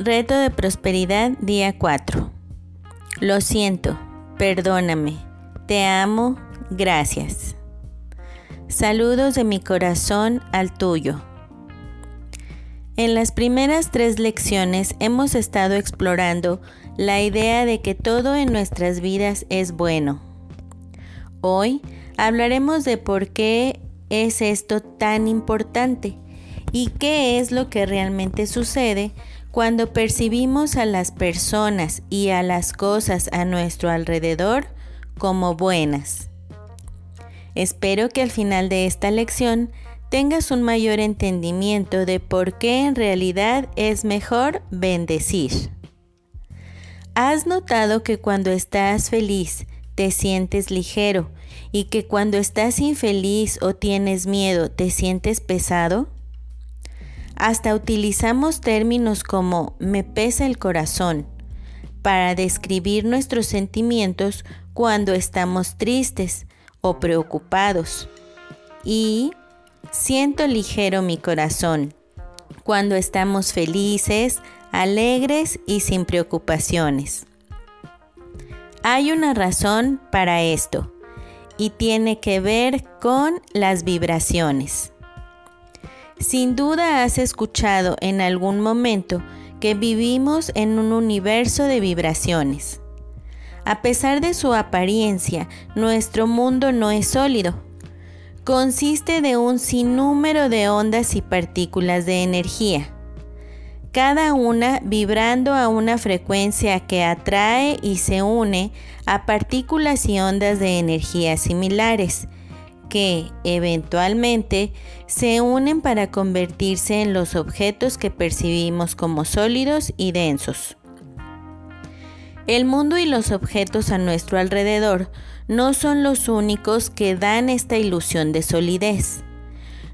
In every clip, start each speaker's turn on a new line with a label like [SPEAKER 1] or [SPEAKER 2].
[SPEAKER 1] Reto de Prosperidad, día 4. Lo siento, perdóname, te amo, gracias. Saludos de mi corazón al tuyo. En las primeras tres lecciones hemos estado explorando la idea de que todo en nuestras vidas es bueno. Hoy hablaremos de por qué es esto tan importante y qué es lo que realmente sucede cuando percibimos a las personas y a las cosas a nuestro alrededor como buenas. Espero que al final de esta lección tengas un mayor entendimiento de por qué en realidad es mejor bendecir. ¿Has notado que cuando estás feliz te sientes ligero y que cuando estás infeliz o tienes miedo te sientes pesado? Hasta utilizamos términos como me pesa el corazón para describir nuestros sentimientos cuando estamos tristes o preocupados. Y siento ligero mi corazón cuando estamos felices, alegres y sin preocupaciones. Hay una razón para esto y tiene que ver con las vibraciones. Sin duda has escuchado en algún momento que vivimos en un universo de vibraciones. A pesar de su apariencia, nuestro mundo no es sólido. Consiste de un sinnúmero de ondas y partículas de energía, cada una vibrando a una frecuencia que atrae y se une a partículas y ondas de energía similares que eventualmente se unen para convertirse en los objetos que percibimos como sólidos y densos. El mundo y los objetos a nuestro alrededor no son los únicos que dan esta ilusión de solidez.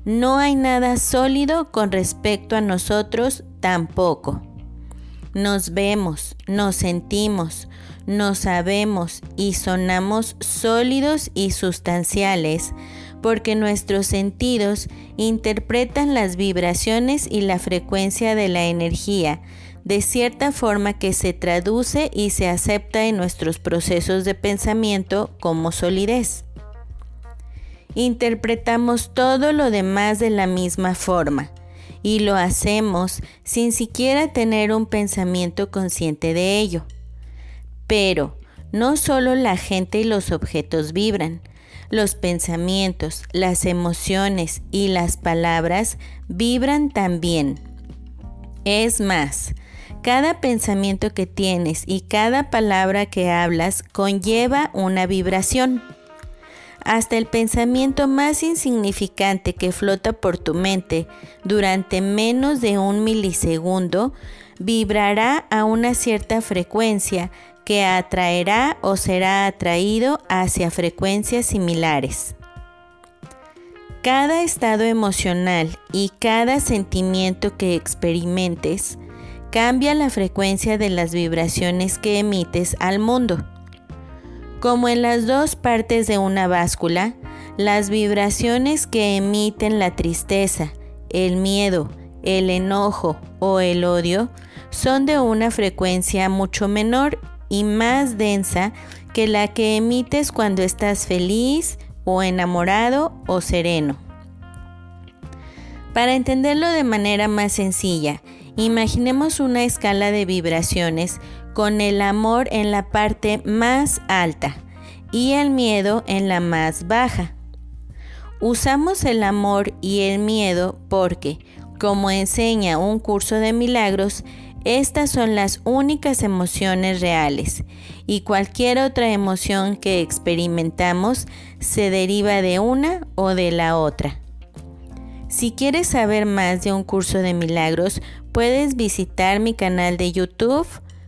[SPEAKER 1] No hay nada sólido con respecto a nosotros tampoco. Nos vemos, nos sentimos, nos sabemos y sonamos sólidos y sustanciales porque nuestros sentidos interpretan las vibraciones y la frecuencia de la energía de cierta forma que se traduce y se acepta en nuestros procesos de pensamiento como solidez. Interpretamos todo lo demás de la misma forma y lo hacemos sin siquiera tener un pensamiento consciente de ello. Pero no solo la gente y los objetos vibran, los pensamientos, las emociones y las palabras vibran también. Es más, cada pensamiento que tienes y cada palabra que hablas conlleva una vibración. Hasta el pensamiento más insignificante que flota por tu mente durante menos de un milisegundo vibrará a una cierta frecuencia que atraerá o será atraído hacia frecuencias similares. Cada estado emocional y cada sentimiento que experimentes cambia la frecuencia de las vibraciones que emites al mundo. Como en las dos partes de una báscula, las vibraciones que emiten la tristeza, el miedo, el enojo o el odio son de una frecuencia mucho menor y más densa que la que emites cuando estás feliz o enamorado o sereno. Para entenderlo de manera más sencilla, imaginemos una escala de vibraciones con el amor en la parte más alta y el miedo en la más baja. Usamos el amor y el miedo porque, como enseña un curso de milagros, estas son las únicas emociones reales y cualquier otra emoción que experimentamos se deriva de una o de la otra. Si quieres saber más de un curso de milagros, puedes visitar mi canal de YouTube,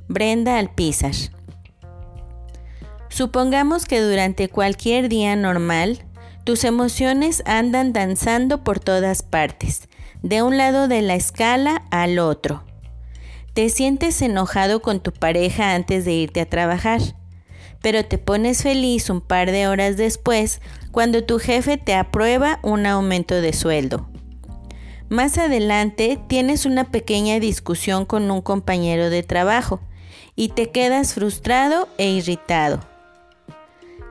[SPEAKER 1] Brenda Alpizar. Supongamos que durante cualquier día normal, tus emociones andan danzando por todas partes, de un lado de la escala al otro te sientes enojado con tu pareja antes de irte a trabajar, pero te pones feliz un par de horas después cuando tu jefe te aprueba un aumento de sueldo. Más adelante tienes una pequeña discusión con un compañero de trabajo y te quedas frustrado e irritado.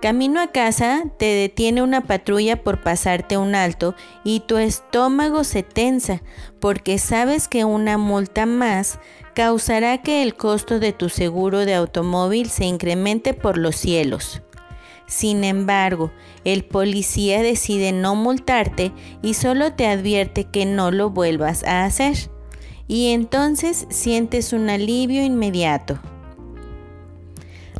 [SPEAKER 1] Camino a casa te detiene una patrulla por pasarte un alto y tu estómago se tensa porque sabes que una multa más causará que el costo de tu seguro de automóvil se incremente por los cielos. Sin embargo, el policía decide no multarte y solo te advierte que no lo vuelvas a hacer. Y entonces sientes un alivio inmediato.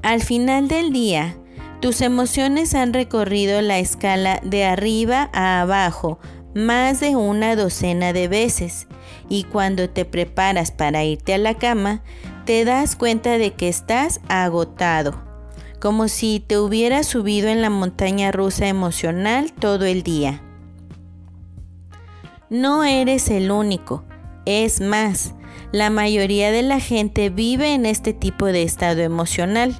[SPEAKER 1] Al final del día, tus emociones han recorrido la escala de arriba a abajo más de una docena de veces y cuando te preparas para irte a la cama, te das cuenta de que estás agotado, como si te hubieras subido en la montaña rusa emocional todo el día. No eres el único, es más, la mayoría de la gente vive en este tipo de estado emocional.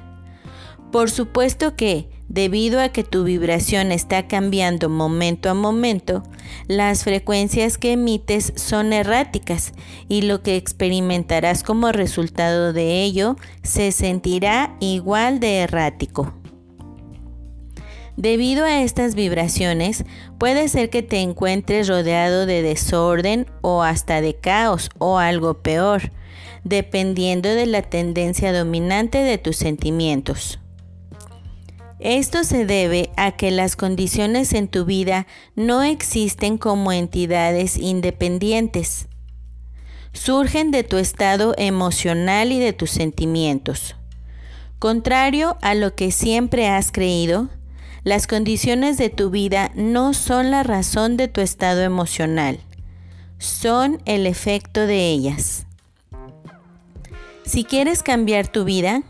[SPEAKER 1] Por supuesto que, debido a que tu vibración está cambiando momento a momento, las frecuencias que emites son erráticas y lo que experimentarás como resultado de ello se sentirá igual de errático. Debido a estas vibraciones, puede ser que te encuentres rodeado de desorden o hasta de caos o algo peor, dependiendo de la tendencia dominante de tus sentimientos. Esto se debe a que las condiciones en tu vida no existen como entidades independientes. Surgen de tu estado emocional y de tus sentimientos. Contrario a lo que siempre has creído, las condiciones de tu vida no son la razón de tu estado emocional, son el efecto de ellas. Si quieres cambiar tu vida,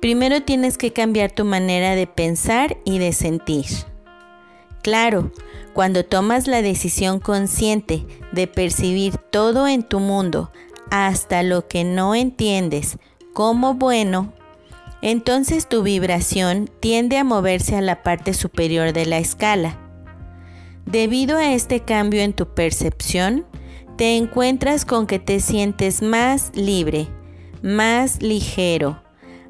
[SPEAKER 1] Primero tienes que cambiar tu manera de pensar y de sentir. Claro, cuando tomas la decisión consciente de percibir todo en tu mundo, hasta lo que no entiendes, como bueno, entonces tu vibración tiende a moverse a la parte superior de la escala. Debido a este cambio en tu percepción, te encuentras con que te sientes más libre, más ligero,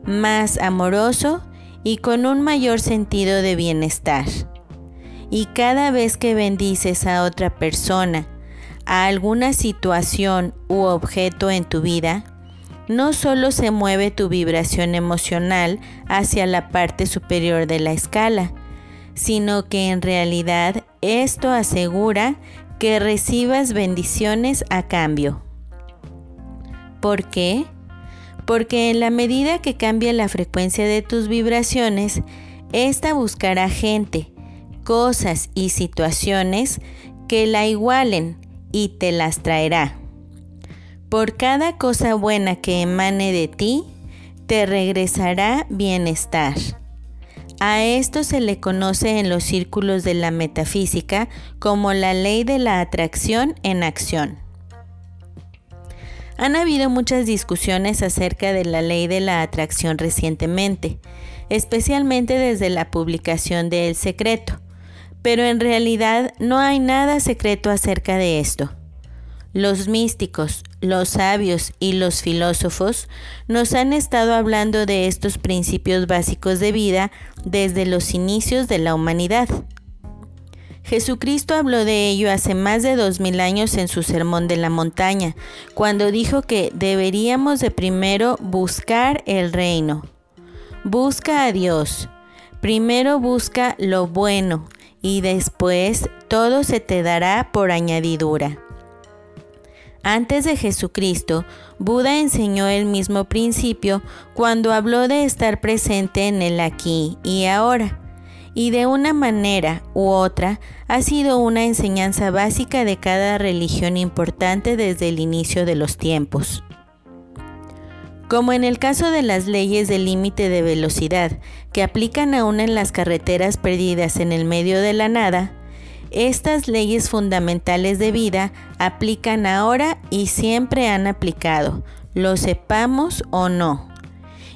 [SPEAKER 1] más amoroso y con un mayor sentido de bienestar. Y cada vez que bendices a otra persona, a alguna situación u objeto en tu vida, no solo se mueve tu vibración emocional hacia la parte superior de la escala, sino que en realidad esto asegura que recibas bendiciones a cambio. ¿Por qué? Porque en la medida que cambia la frecuencia de tus vibraciones, esta buscará gente, cosas y situaciones que la igualen y te las traerá. Por cada cosa buena que emane de ti, te regresará bienestar. A esto se le conoce en los círculos de la metafísica como la ley de la atracción en acción. Han habido muchas discusiones acerca de la ley de la atracción recientemente, especialmente desde la publicación de El Secreto, pero en realidad no hay nada secreto acerca de esto. Los místicos, los sabios y los filósofos nos han estado hablando de estos principios básicos de vida desde los inicios de la humanidad. Jesucristo habló de ello hace más de dos mil años en su Sermón de la Montaña, cuando dijo que deberíamos de primero buscar el reino. Busca a Dios. Primero busca lo bueno y después todo se te dará por añadidura. Antes de Jesucristo, Buda enseñó el mismo principio cuando habló de estar presente en el aquí y ahora y de una manera u otra ha sido una enseñanza básica de cada religión importante desde el inicio de los tiempos. Como en el caso de las leyes del límite de velocidad, que aplican aún en las carreteras perdidas en el medio de la nada, estas leyes fundamentales de vida aplican ahora y siempre han aplicado, lo sepamos o no.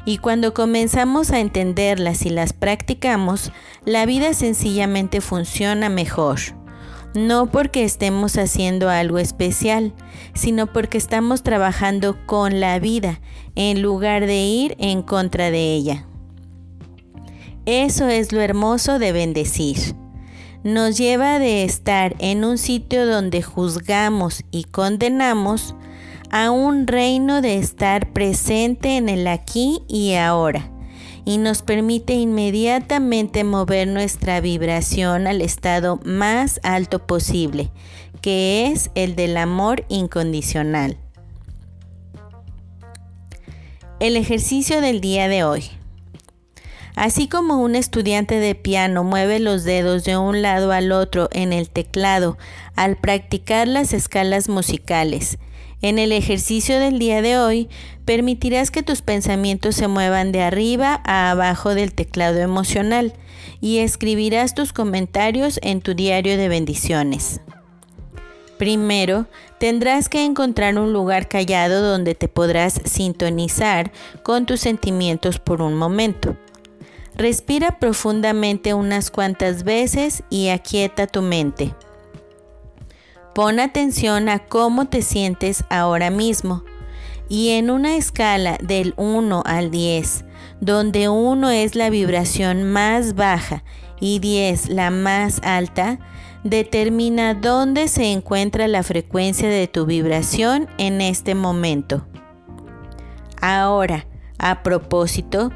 [SPEAKER 1] Y cuando comenzamos a entenderlas y las practicamos, la vida sencillamente funciona mejor. no porque estemos haciendo algo especial, sino porque estamos trabajando con la vida en lugar de ir en contra de ella. Eso es lo hermoso de bendecir. Nos lleva de estar en un sitio donde juzgamos y condenamos a un reino de estar presente en el aquí y ahora y nos permite inmediatamente mover nuestra vibración al estado más alto posible, que es el del amor incondicional. El ejercicio del día de hoy. Así como un estudiante de piano mueve los dedos de un lado al otro en el teclado al practicar las escalas musicales, en el ejercicio del día de hoy, permitirás que tus pensamientos se muevan de arriba a abajo del teclado emocional y escribirás tus comentarios en tu diario de bendiciones. Primero, tendrás que encontrar un lugar callado donde te podrás sintonizar con tus sentimientos por un momento. Respira profundamente unas cuantas veces y aquieta tu mente. Pon atención a cómo te sientes ahora mismo y en una escala del 1 al 10, donde 1 es la vibración más baja y 10 la más alta, determina dónde se encuentra la frecuencia de tu vibración en este momento. Ahora, a propósito,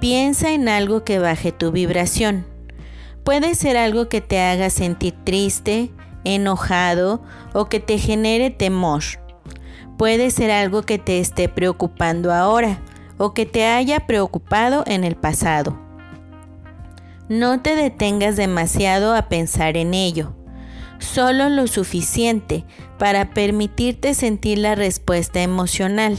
[SPEAKER 1] piensa en algo que baje tu vibración. Puede ser algo que te haga sentir triste, enojado o que te genere temor. Puede ser algo que te esté preocupando ahora o que te haya preocupado en el pasado. No te detengas demasiado a pensar en ello, solo lo suficiente para permitirte sentir la respuesta emocional.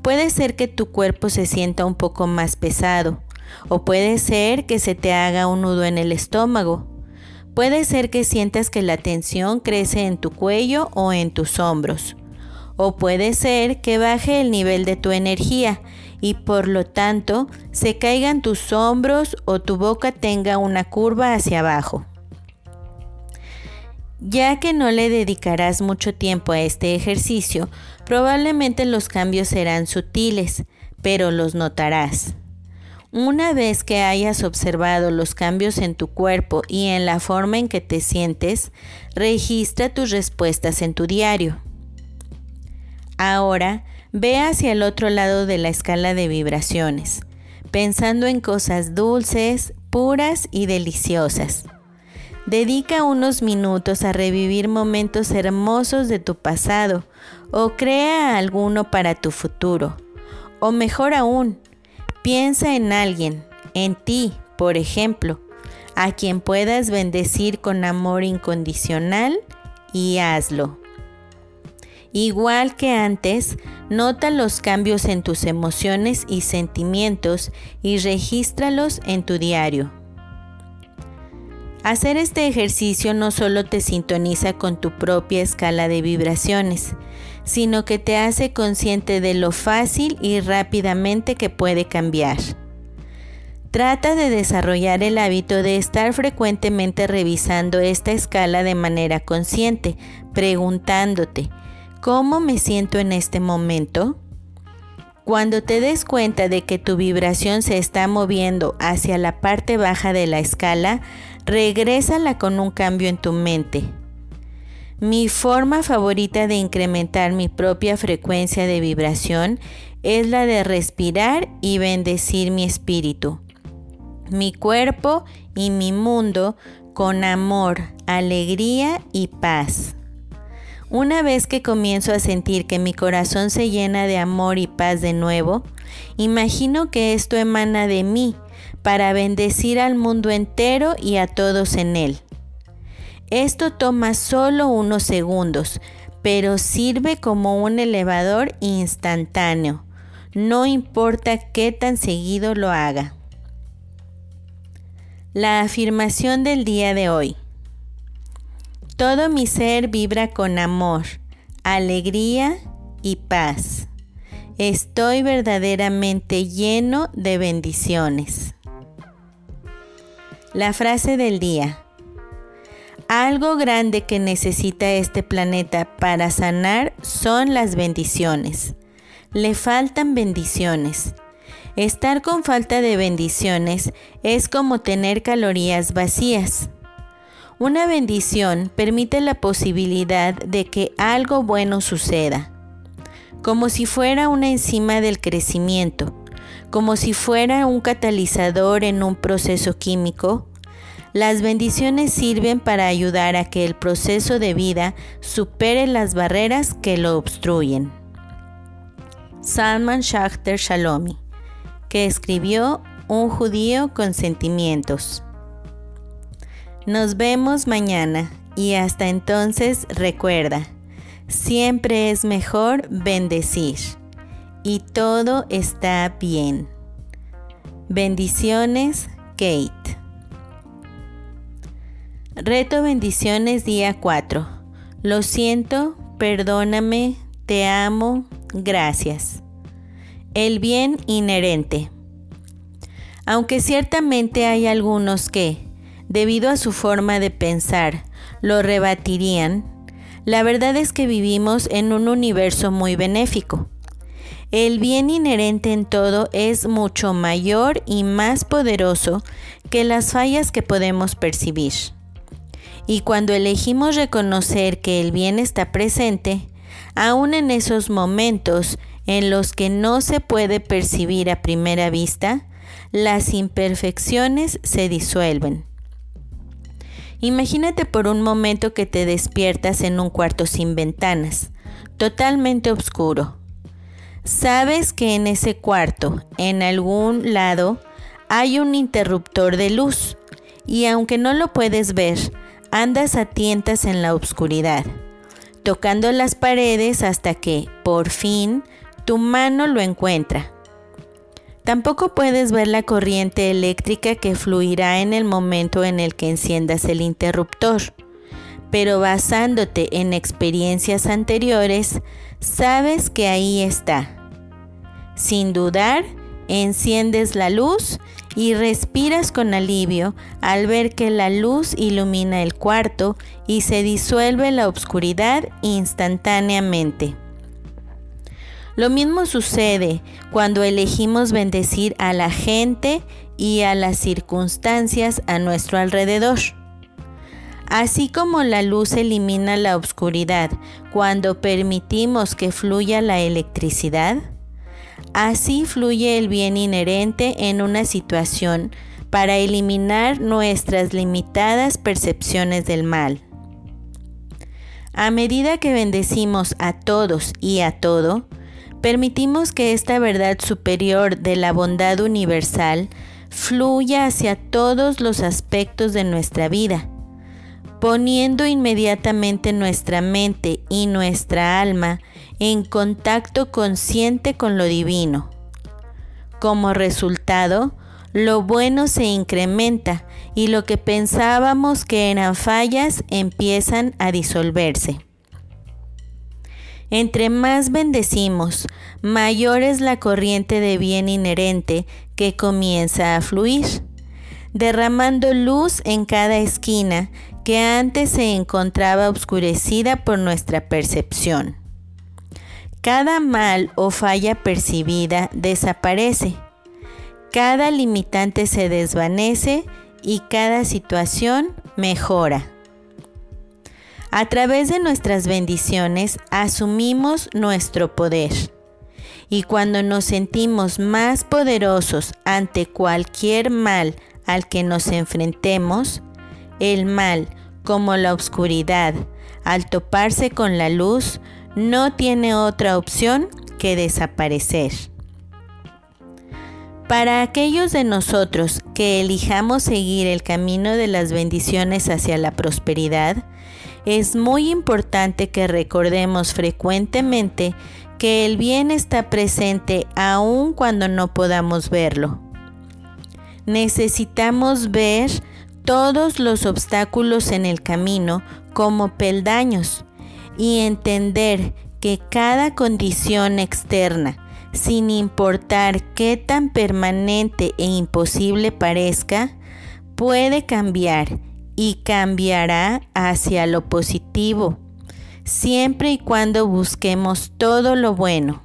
[SPEAKER 1] Puede ser que tu cuerpo se sienta un poco más pesado, o puede ser que se te haga un nudo en el estómago, Puede ser que sientas que la tensión crece en tu cuello o en tus hombros. O puede ser que baje el nivel de tu energía y por lo tanto se caigan tus hombros o tu boca tenga una curva hacia abajo. Ya que no le dedicarás mucho tiempo a este ejercicio, probablemente los cambios serán sutiles, pero los notarás. Una vez que hayas observado los cambios en tu cuerpo y en la forma en que te sientes, registra tus respuestas en tu diario. Ahora, ve hacia el otro lado de la escala de vibraciones, pensando en cosas dulces, puras y deliciosas. Dedica unos minutos a revivir momentos hermosos de tu pasado o crea alguno para tu futuro. O mejor aún, Piensa en alguien, en ti, por ejemplo, a quien puedas bendecir con amor incondicional y hazlo. Igual que antes, nota los cambios en tus emociones y sentimientos y regístralos en tu diario. Hacer este ejercicio no solo te sintoniza con tu propia escala de vibraciones, sino que te hace consciente de lo fácil y rápidamente que puede cambiar. Trata de desarrollar el hábito de estar frecuentemente revisando esta escala de manera consciente, preguntándote, ¿cómo me siento en este momento? Cuando te des cuenta de que tu vibración se está moviendo hacia la parte baja de la escala, regrésala con un cambio en tu mente. Mi forma favorita de incrementar mi propia frecuencia de vibración es la de respirar y bendecir mi espíritu, mi cuerpo y mi mundo con amor, alegría y paz. Una vez que comienzo a sentir que mi corazón se llena de amor y paz de nuevo, imagino que esto emana de mí para bendecir al mundo entero y a todos en él. Esto toma solo unos segundos, pero sirve como un elevador instantáneo. No importa qué tan seguido lo haga. La afirmación del día de hoy. Todo mi ser vibra con amor, alegría y paz. Estoy verdaderamente lleno de bendiciones. La frase del día. Algo grande que necesita este planeta para sanar son las bendiciones. Le faltan bendiciones. Estar con falta de bendiciones es como tener calorías vacías. Una bendición permite la posibilidad de que algo bueno suceda, como si fuera una enzima del crecimiento, como si fuera un catalizador en un proceso químico. Las bendiciones sirven para ayudar a que el proceso de vida supere las barreras que lo obstruyen. Salman Shachter Shalomi que escribió Un judío con sentimientos. Nos vemos mañana y hasta entonces recuerda, siempre es mejor bendecir y todo está bien. Bendiciones, Kate. Reto bendiciones día 4. Lo siento, perdóname, te amo, gracias. El bien inherente. Aunque ciertamente hay algunos que, debido a su forma de pensar, lo rebatirían, la verdad es que vivimos en un universo muy benéfico. El bien inherente en todo es mucho mayor y más poderoso que las fallas que podemos percibir. Y cuando elegimos reconocer que el bien está presente, aun en esos momentos en los que no se puede percibir a primera vista, las imperfecciones se disuelven. Imagínate por un momento que te despiertas en un cuarto sin ventanas, totalmente oscuro. Sabes que en ese cuarto, en algún lado, hay un interruptor de luz y aunque no lo puedes ver, andas a tientas en la oscuridad, tocando las paredes hasta que, por fin, tu mano lo encuentra. Tampoco puedes ver la corriente eléctrica que fluirá en el momento en el que enciendas el interruptor, pero basándote en experiencias anteriores, sabes que ahí está. Sin dudar, enciendes la luz y respiras con alivio al ver que la luz ilumina el cuarto y se disuelve la oscuridad instantáneamente. Lo mismo sucede cuando elegimos bendecir a la gente y a las circunstancias a nuestro alrededor. Así como la luz elimina la oscuridad cuando permitimos que fluya la electricidad, así fluye el bien inherente en una situación para eliminar nuestras limitadas percepciones del mal. A medida que bendecimos a todos y a todo, permitimos que esta verdad superior de la bondad universal fluya hacia todos los aspectos de nuestra vida, poniendo inmediatamente nuestra mente y nuestra alma en contacto consciente con lo divino. Como resultado, lo bueno se incrementa y lo que pensábamos que eran fallas empiezan a disolverse. Entre más bendecimos, mayor es la corriente de bien inherente que comienza a fluir, derramando luz en cada esquina que antes se encontraba oscurecida por nuestra percepción. Cada mal o falla percibida desaparece, cada limitante se desvanece y cada situación mejora. A través de nuestras bendiciones asumimos nuestro poder. Y cuando nos sentimos más poderosos ante cualquier mal al que nos enfrentemos, el mal, como la oscuridad, al toparse con la luz, no tiene otra opción que desaparecer. Para aquellos de nosotros que elijamos seguir el camino de las bendiciones hacia la prosperidad, es muy importante que recordemos frecuentemente que el bien está presente aun cuando no podamos verlo. Necesitamos ver todos los obstáculos en el camino como peldaños y entender que cada condición externa, sin importar qué tan permanente e imposible parezca, puede cambiar y cambiará hacia lo positivo, siempre y cuando busquemos todo lo bueno.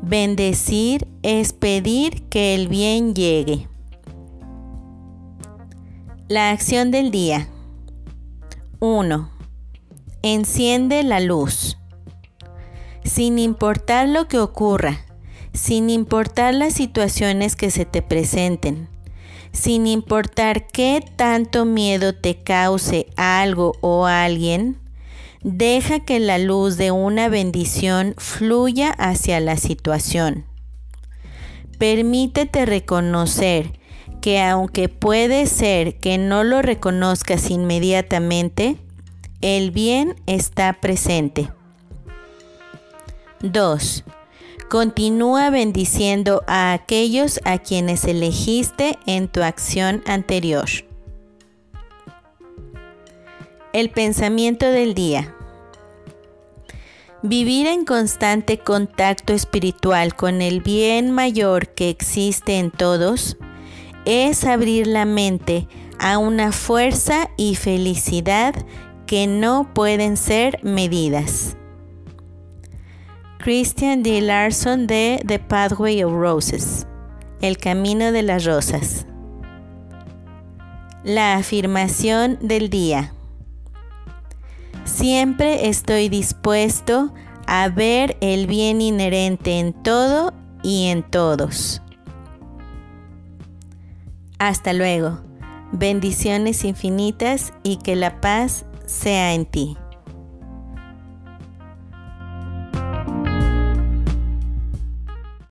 [SPEAKER 1] Bendecir es pedir que el bien llegue. La acción del día. 1. Enciende la luz. Sin importar lo que ocurra, sin importar las situaciones que se te presenten, sin importar qué tanto miedo te cause algo o alguien, deja que la luz de una bendición fluya hacia la situación. Permítete reconocer que aunque puede ser que no lo reconozcas inmediatamente, el bien está presente. 2. Continúa bendiciendo a aquellos a quienes elegiste en tu acción anterior. El pensamiento del día. Vivir en constante contacto espiritual con el bien mayor que existe en todos es abrir la mente a una fuerza y felicidad que no pueden ser medidas. Christian D. Larson de The Pathway of Roses, El Camino de las Rosas. La afirmación del día. Siempre estoy dispuesto a ver el bien inherente en todo y en todos. Hasta luego. Bendiciones infinitas y que la paz sea en ti.